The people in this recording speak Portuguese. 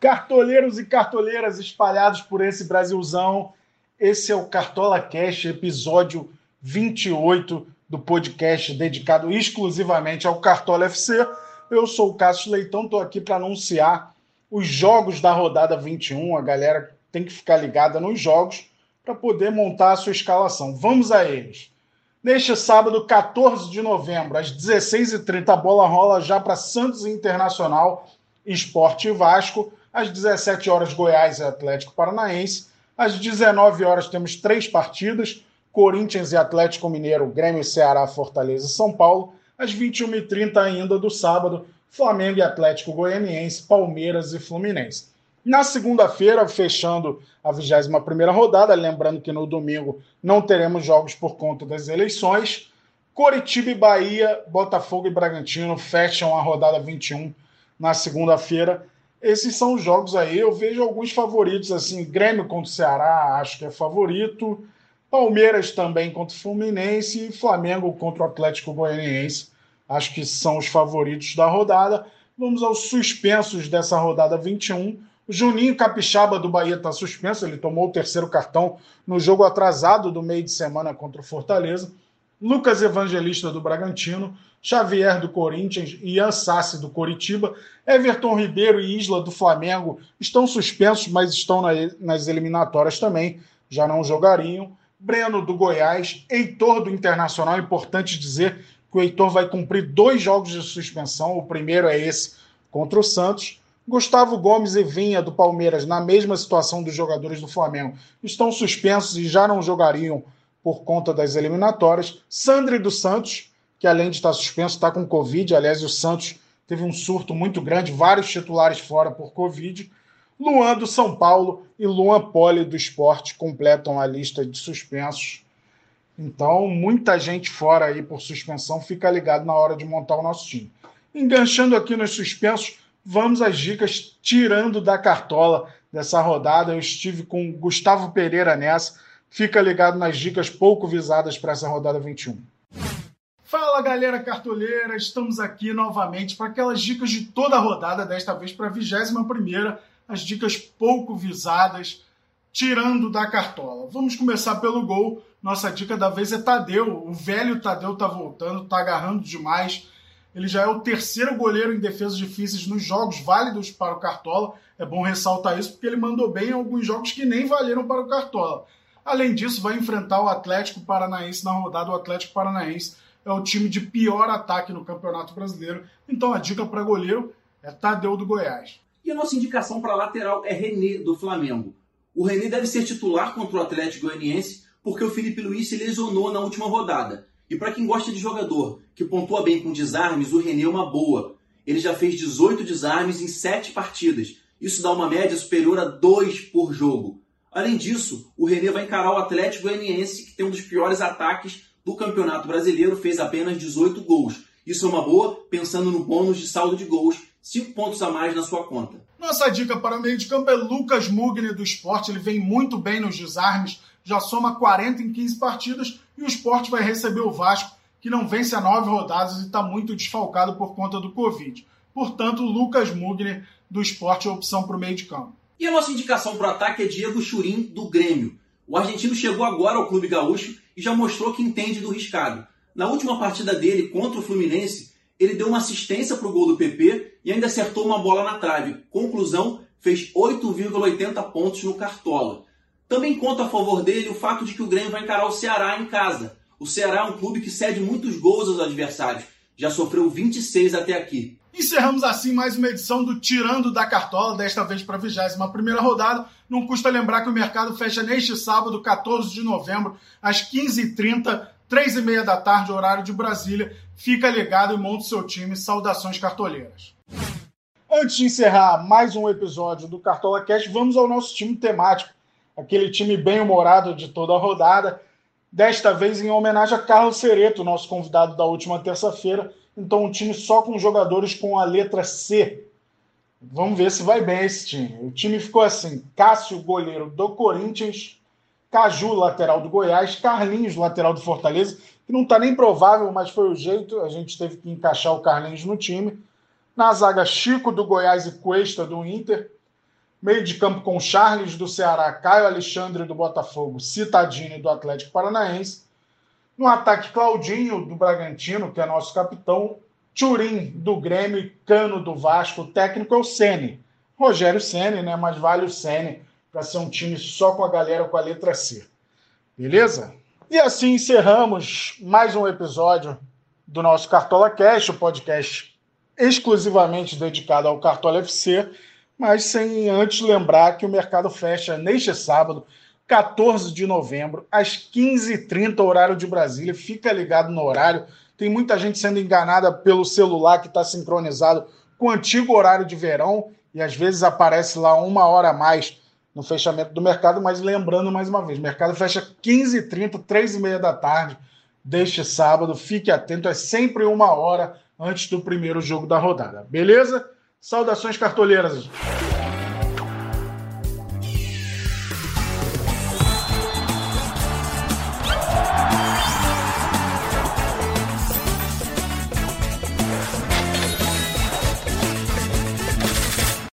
Cartoleiros e cartoleiras espalhados por esse Brasilzão, esse é o Cartola Cash, episódio 28 do podcast dedicado exclusivamente ao Cartola FC. Eu sou o Cássio Leitão, estou aqui para anunciar os jogos da rodada 21. A galera tem que ficar ligada nos jogos para poder montar a sua escalação. Vamos a eles. Neste sábado, 14 de novembro, às 16h30, a bola rola já para Santos Internacional, Esporte Vasco. Às 17 horas, Goiás e Atlético Paranaense. Às 19 horas, temos três partidas: Corinthians e Atlético Mineiro, Grêmio, Ceará, Fortaleza e São Paulo. Às 21h30 ainda do sábado, Flamengo e Atlético Goianiense, Palmeiras e Fluminense. Na segunda-feira, fechando a 21 rodada, lembrando que no domingo não teremos jogos por conta das eleições, Coritiba e Bahia, Botafogo e Bragantino fecham a rodada 21 na segunda-feira. Esses são os jogos aí. Eu vejo alguns favoritos, assim, Grêmio contra o Ceará, acho que é favorito. Palmeiras também contra o Fluminense e Flamengo contra o Atlético Goianiense. Acho que são os favoritos da rodada. Vamos aos suspensos dessa rodada 21. O Juninho Capixaba do Bahia está suspenso, ele tomou o terceiro cartão no jogo atrasado do meio de semana contra o Fortaleza. Lucas Evangelista do Bragantino, Xavier do Corinthians e Ian Sassi do Coritiba, Everton Ribeiro e Isla do Flamengo estão suspensos, mas estão nas eliminatórias também, já não jogariam. Breno do Goiás, Heitor do Internacional, importante dizer que o Heitor vai cumprir dois jogos de suspensão, o primeiro é esse contra o Santos. Gustavo Gomes e Vinha do Palmeiras, na mesma situação dos jogadores do Flamengo, estão suspensos e já não jogariam por conta das eliminatórias. Sandri dos Santos, que além de estar suspenso, está com Covid. Aliás, o Santos teve um surto muito grande, vários titulares fora por Covid. Luan do São Paulo e Luan Poli do Esporte completam a lista de suspensos. Então, muita gente fora aí por suspensão, fica ligado na hora de montar o nosso time. Enganchando aqui nos suspensos, vamos às dicas tirando da cartola dessa rodada. Eu estive com Gustavo Pereira nessa Fica ligado nas dicas pouco visadas para essa rodada 21. Fala galera cartoleira, estamos aqui novamente para aquelas dicas de toda a rodada, desta vez para a 21, as dicas pouco visadas, tirando da cartola. Vamos começar pelo gol. Nossa dica da vez é Tadeu. O velho Tadeu tá voltando, tá agarrando demais. Ele já é o terceiro goleiro em defesas difíceis nos jogos válidos para o Cartola. É bom ressaltar isso porque ele mandou bem em alguns jogos que nem valeram para o Cartola. Além disso, vai enfrentar o Atlético Paranaense na rodada. O Atlético Paranaense é o time de pior ataque no Campeonato Brasileiro. Então a dica para goleiro é Tadeu do Goiás. E a nossa indicação para lateral é René do Flamengo. O René deve ser titular contra o Atlético Goianiense porque o Felipe Luiz se lesionou na última rodada. E para quem gosta de jogador que pontua bem com desarmes, o René é uma boa. Ele já fez 18 desarmes em 7 partidas. Isso dá uma média superior a 2 por jogo. Além disso, o René vai encarar o Atlético Goianiense, que tem um dos piores ataques do Campeonato Brasileiro, fez apenas 18 gols. Isso é uma boa, pensando no bônus de saldo de gols, 5 pontos a mais na sua conta. Nossa dica para o meio de campo é Lucas Mugni do esporte. Ele vem muito bem nos desarmes, já soma 40 em 15 partidas e o esporte vai receber o Vasco, que não vence a nove rodadas e está muito desfalcado por conta do Covid. Portanto, Lucas Mugni do esporte é opção para o meio de campo. E a nossa indicação para o ataque é Diego Churin, do Grêmio. O argentino chegou agora ao clube gaúcho e já mostrou que entende do riscado. Na última partida dele contra o Fluminense, ele deu uma assistência para o gol do PP e ainda acertou uma bola na trave. Conclusão, fez 8,80 pontos no Cartola. Também conta a favor dele o fato de que o Grêmio vai encarar o Ceará em casa. O Ceará é um clube que cede muitos gols aos adversários. Já sofreu 26 até aqui. Encerramos assim mais uma edição do Tirando da Cartola, desta vez para a 21 rodada. Não custa lembrar que o mercado fecha neste sábado, 14 de novembro, às 15h30, 3h30 da tarde, horário de Brasília. Fica ligado e monte seu time. Saudações cartoleiras. Antes de encerrar mais um episódio do Cartola Cast, vamos ao nosso time temático. Aquele time bem-humorado de toda a rodada. Desta vez em homenagem a Carlos Cereto, nosso convidado da última terça-feira então, um time só com jogadores com a letra C. Vamos ver se vai bem esse time. O time ficou assim: Cássio, goleiro do Corinthians, Caju, lateral do Goiás, Carlinhos, lateral do Fortaleza, que não está nem provável, mas foi o jeito. A gente teve que encaixar o Carlinhos no time. Na zaga, Chico do Goiás e Cuesta do Inter. Meio de campo com Charles do Ceará, Caio Alexandre do Botafogo, Citadini do Atlético Paranaense. No ataque, Claudinho do Bragantino, que é nosso capitão, Turim do Grêmio, Cano do Vasco, o técnico é o Sene. Rogério Sene, né? Mas vale o Sene para ser um time só com a galera com a letra C. Beleza? E assim encerramos mais um episódio do nosso Cartola Cash, o podcast exclusivamente dedicado ao Cartola FC, mas sem antes lembrar que o mercado fecha neste sábado, 14 de novembro, às 15h30, horário de Brasília. Fica ligado no horário. Tem muita gente sendo enganada pelo celular que está sincronizado com o antigo horário de verão e às vezes aparece lá uma hora a mais no fechamento do mercado, mas lembrando mais uma vez, o mercado fecha 15h30, 3h30 da tarde deste sábado. Fique atento, é sempre uma hora antes do primeiro jogo da rodada. Beleza? Saudações cartoleiras!